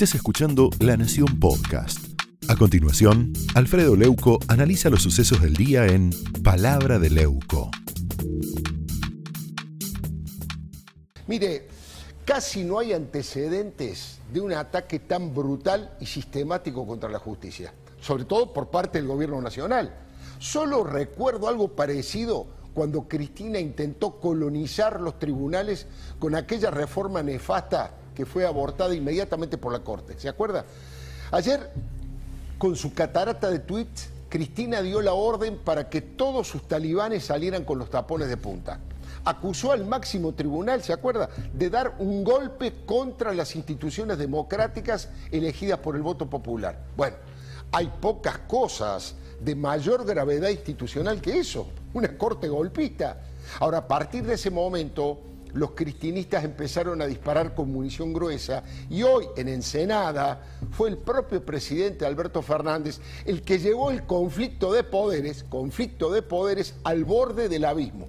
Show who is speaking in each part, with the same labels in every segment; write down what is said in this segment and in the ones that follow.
Speaker 1: Estás escuchando La Nación Podcast. A continuación, Alfredo Leuco analiza los sucesos del día en Palabra de Leuco.
Speaker 2: Mire, casi no hay antecedentes de un ataque tan brutal y sistemático contra la justicia, sobre todo por parte del gobierno nacional. Solo recuerdo algo parecido cuando Cristina intentó colonizar los tribunales con aquella reforma nefasta que fue abortada inmediatamente por la Corte. ¿Se acuerda? Ayer, con su catarata de tweets, Cristina dio la orden para que todos sus talibanes salieran con los tapones de punta. Acusó al máximo tribunal, ¿se acuerda?, de dar un golpe contra las instituciones democráticas elegidas por el voto popular. Bueno, hay pocas cosas de mayor gravedad institucional que eso, una corte golpista. Ahora, a partir de ese momento, los cristinistas empezaron a disparar con munición gruesa y hoy en Ensenada fue el propio presidente Alberto Fernández el que llevó el conflicto de poderes, conflicto de poderes al borde del abismo.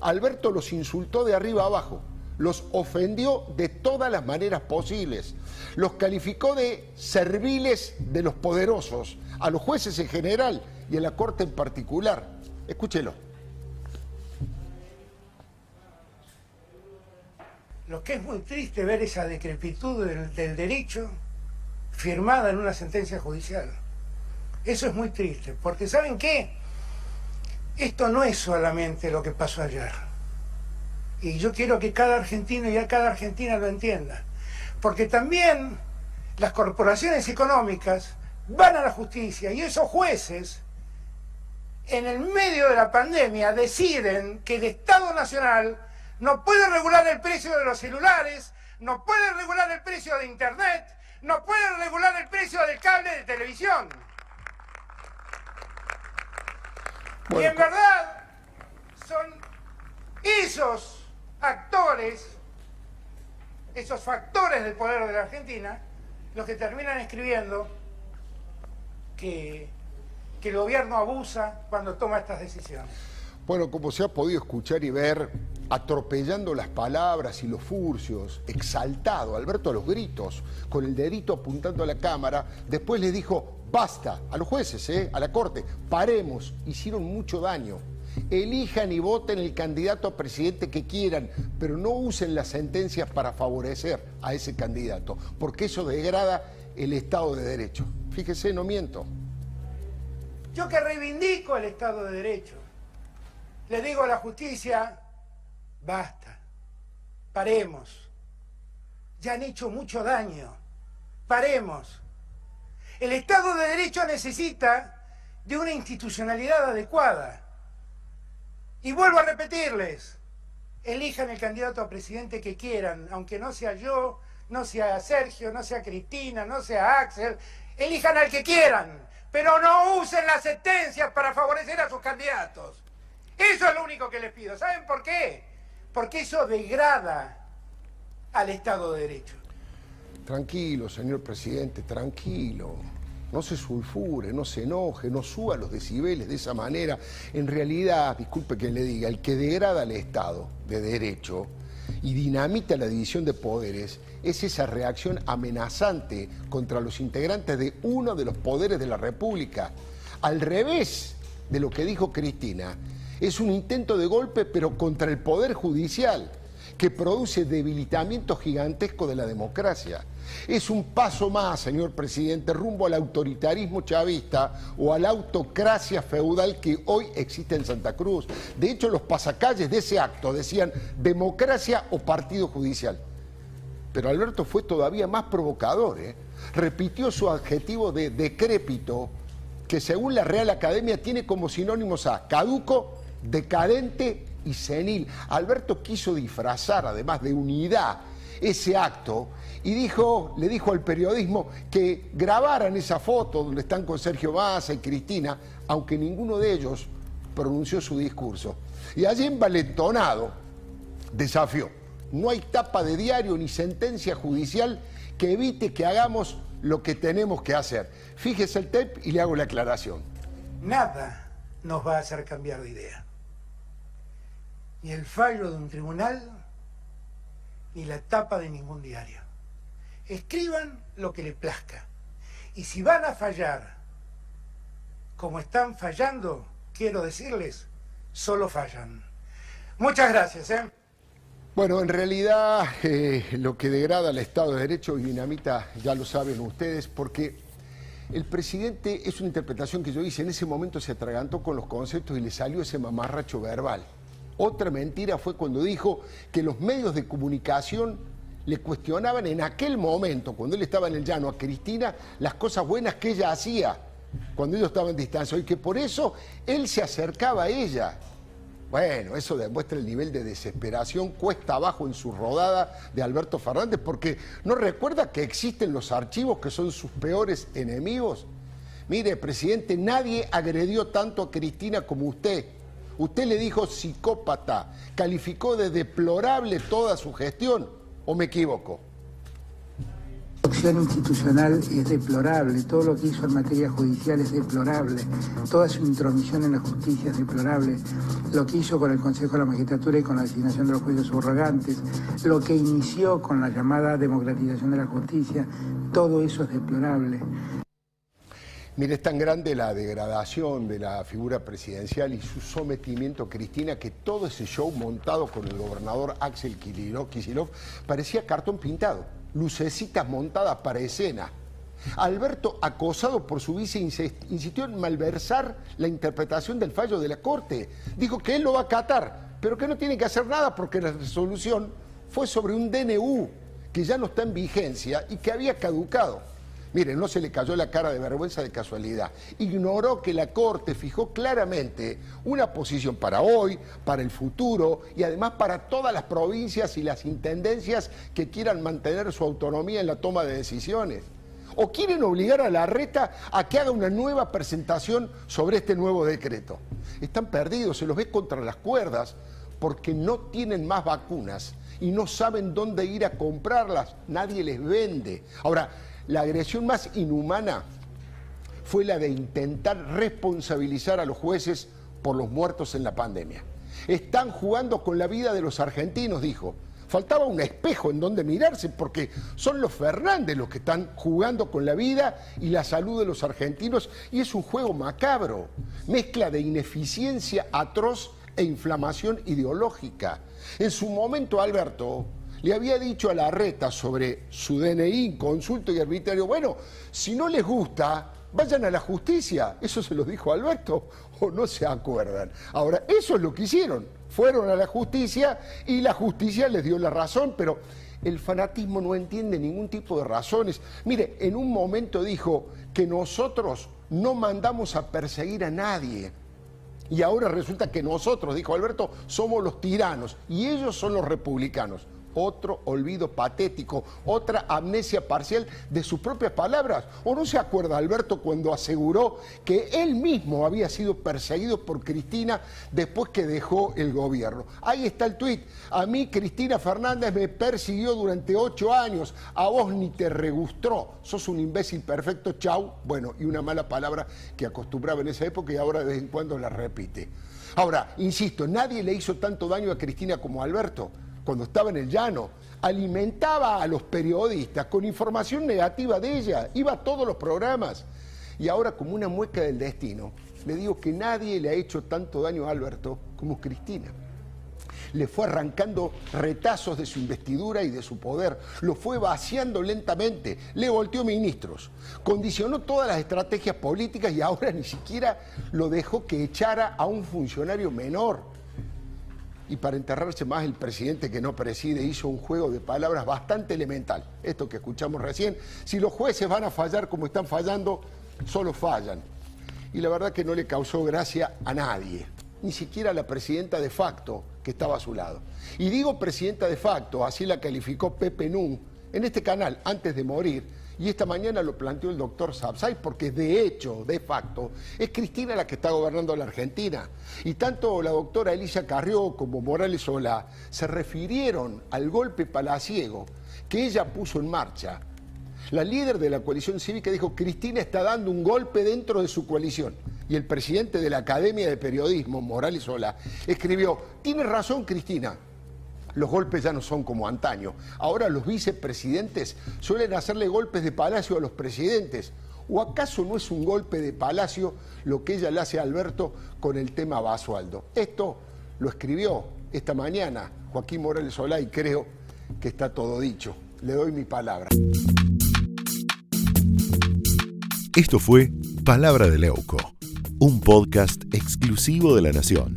Speaker 2: Alberto los insultó de arriba abajo, los ofendió de todas las maneras posibles, los calificó de serviles de los poderosos, a los jueces en general y a la Corte en particular. Escúchelo.
Speaker 3: Lo que es muy triste ver esa decrepitud del, del derecho firmada en una sentencia judicial. Eso es muy triste, porque ¿saben qué? Esto no es solamente lo que pasó ayer. Y yo quiero que cada argentino y a cada argentina lo entienda. Porque también las corporaciones económicas van a la justicia y esos jueces en el medio de la pandemia deciden que el Estado Nacional no puede regular el precio de los celulares, no puede regular el precio de Internet, no puede regular el precio del cable de televisión. y en verdad son esos actores, esos factores del poder de la Argentina, los que terminan escribiendo que, que el gobierno abusa cuando toma estas decisiones.
Speaker 2: Bueno, como se ha podido escuchar y ver, atropellando las palabras y los furcios, exaltado, Alberto a los gritos, con el dedito apuntando a la cámara, después le dijo, basta, a los jueces, ¿eh? a la corte, paremos, hicieron mucho daño. Elijan y voten el candidato a presidente que quieran, pero no usen las sentencias para favorecer a ese candidato, porque eso degrada el Estado de Derecho. Fíjese, no miento.
Speaker 3: Yo que reivindico el Estado de Derecho, le digo a la justicia, basta, paremos, ya han hecho mucho daño, paremos. El Estado de Derecho necesita de una institucionalidad adecuada. Y vuelvo a repetirles, elijan el candidato a presidente que quieran, aunque no sea yo, no sea Sergio, no sea Cristina, no sea Axel, elijan al que quieran, pero no usen las sentencias para favorecer a sus candidatos. Eso es lo único que les pido. ¿Saben por qué? Porque eso degrada al Estado de Derecho.
Speaker 2: Tranquilo, señor presidente, tranquilo. No se sulfure, no se enoje, no suba los decibeles de esa manera. En realidad, disculpe que le diga, el que degrada al Estado de Derecho y dinamita la división de poderes es esa reacción amenazante contra los integrantes de uno de los poderes de la República. Al revés de lo que dijo Cristina, es un intento de golpe pero contra el Poder Judicial que produce debilitamiento gigantesco de la democracia. Es un paso más, señor presidente, rumbo al autoritarismo chavista o a la autocracia feudal que hoy existe en Santa Cruz. De hecho, los pasacalles de ese acto decían democracia o partido judicial. Pero Alberto fue todavía más provocador. ¿eh? Repitió su adjetivo de decrépito, que según la Real Academia tiene como sinónimos a caduco, decadente y senil. Alberto quiso disfrazar, además de unidad, ese acto y dijo, le dijo al periodismo que grabaran esa foto donde están con Sergio Massa y Cristina, aunque ninguno de ellos pronunció su discurso. Y allí envalentonado desafió. No hay tapa de diario ni sentencia judicial que evite que hagamos lo que tenemos que hacer. Fíjese el tape y le hago la aclaración.
Speaker 3: Nada nos va a hacer cambiar de idea. Ni el fallo de un tribunal, ni la tapa de ningún diario. escriban lo que les plazca. Y si van a fallar como están fallando, quiero decirles, solo fallan. Muchas gracias. ¿eh?
Speaker 2: Bueno, en realidad eh, lo que degrada al Estado de Derecho y dinamita, ya lo saben ustedes, porque el presidente, es una interpretación que yo hice, en ese momento se atragantó con los conceptos y le salió ese mamarracho verbal. Otra mentira fue cuando dijo que los medios de comunicación le cuestionaban en aquel momento, cuando él estaba en el llano, a Cristina, las cosas buenas que ella hacía cuando ellos estaban distancia y que por eso él se acercaba a ella. Bueno, eso demuestra el nivel de desesperación cuesta abajo en su rodada de Alberto Fernández, porque no recuerda que existen los archivos que son sus peores enemigos. Mire, presidente, nadie agredió tanto a Cristina como usted. Usted le dijo psicópata, calificó de deplorable toda su gestión, ¿o me equivoco?
Speaker 4: Institucional es deplorable, todo lo que hizo en materia judicial es deplorable, toda su intromisión en la justicia es deplorable, lo que hizo con el Consejo de la Magistratura y con la designación de los jueces subrogantes, lo que inició con la llamada democratización de la justicia, todo eso es deplorable.
Speaker 2: Mire, es tan grande la degradación de la figura presidencial y su sometimiento, Cristina, que todo ese show montado con el gobernador Axel Kicillof parecía cartón pintado, lucecitas montadas para escena. Alberto, acosado por su vice, insistió en malversar la interpretación del fallo de la Corte. Dijo que él lo va a acatar, pero que no tiene que hacer nada porque la resolución fue sobre un DNU que ya no está en vigencia y que había caducado. Mire, no se le cayó la cara de vergüenza de casualidad. Ignoró que la Corte fijó claramente una posición para hoy, para el futuro y además para todas las provincias y las intendencias que quieran mantener su autonomía en la toma de decisiones. O quieren obligar a la reta a que haga una nueva presentación sobre este nuevo decreto. Están perdidos, se los ve contra las cuerdas porque no tienen más vacunas y no saben dónde ir a comprarlas. Nadie les vende. Ahora, la agresión más inhumana fue la de intentar responsabilizar a los jueces por los muertos en la pandemia. Están jugando con la vida de los argentinos, dijo. Faltaba un espejo en donde mirarse porque son los Fernández los que están jugando con la vida y la salud de los argentinos y es un juego macabro, mezcla de ineficiencia atroz e inflamación ideológica. En su momento, Alberto, le había dicho a la reta sobre su DNI, consulto y arbitrario, bueno, si no les gusta, vayan a la justicia. Eso se lo dijo Alberto, o no se acuerdan. Ahora, eso es lo que hicieron. Fueron a la justicia y la justicia les dio la razón, pero el fanatismo no entiende ningún tipo de razones. Mire, en un momento dijo que nosotros no mandamos a perseguir a nadie. Y ahora resulta que nosotros, dijo Alberto, somos los tiranos y ellos son los republicanos otro olvido patético, otra amnesia parcial de sus propias palabras. ¿O no se acuerda Alberto cuando aseguró que él mismo había sido perseguido por Cristina después que dejó el gobierno? Ahí está el tuit. A mí Cristina Fernández me persiguió durante ocho años, a vos ni te regustró, sos un imbécil perfecto, chau. Bueno, y una mala palabra que acostumbraba en esa época y ahora de vez en cuando la repite. Ahora, insisto, nadie le hizo tanto daño a Cristina como Alberto cuando estaba en el llano, alimentaba a los periodistas con información negativa de ella, iba a todos los programas. Y ahora, como una mueca del destino, le digo que nadie le ha hecho tanto daño a Alberto como Cristina. Le fue arrancando retazos de su investidura y de su poder, lo fue vaciando lentamente, le volteó ministros, condicionó todas las estrategias políticas y ahora ni siquiera lo dejó que echara a un funcionario menor y para enterrarse más el presidente que no preside hizo un juego de palabras bastante elemental. Esto que escuchamos recién, si los jueces van a fallar como están fallando, solo fallan. Y la verdad que no le causó gracia a nadie, ni siquiera a la presidenta de facto que estaba a su lado. Y digo presidenta de facto, así la calificó Pepe Nun en este canal antes de morir y esta mañana lo planteó el doctor Sabsay, porque de hecho, de facto, es Cristina la que está gobernando la Argentina. Y tanto la doctora Elisa Carrió como Morales Solá se refirieron al golpe palaciego que ella puso en marcha. La líder de la coalición cívica dijo, Cristina está dando un golpe dentro de su coalición. Y el presidente de la Academia de Periodismo, Morales Solá, escribió, tiene razón Cristina, los golpes ya no son como antaño. Ahora los vicepresidentes suelen hacerle golpes de palacio a los presidentes. ¿O acaso no es un golpe de palacio lo que ella le hace a Alberto con el tema Basualdo? Esto lo escribió esta mañana Joaquín Morales Solá y creo que está todo dicho. Le doy mi palabra.
Speaker 1: Esto fue Palabra de Leuco, un podcast exclusivo de La Nación.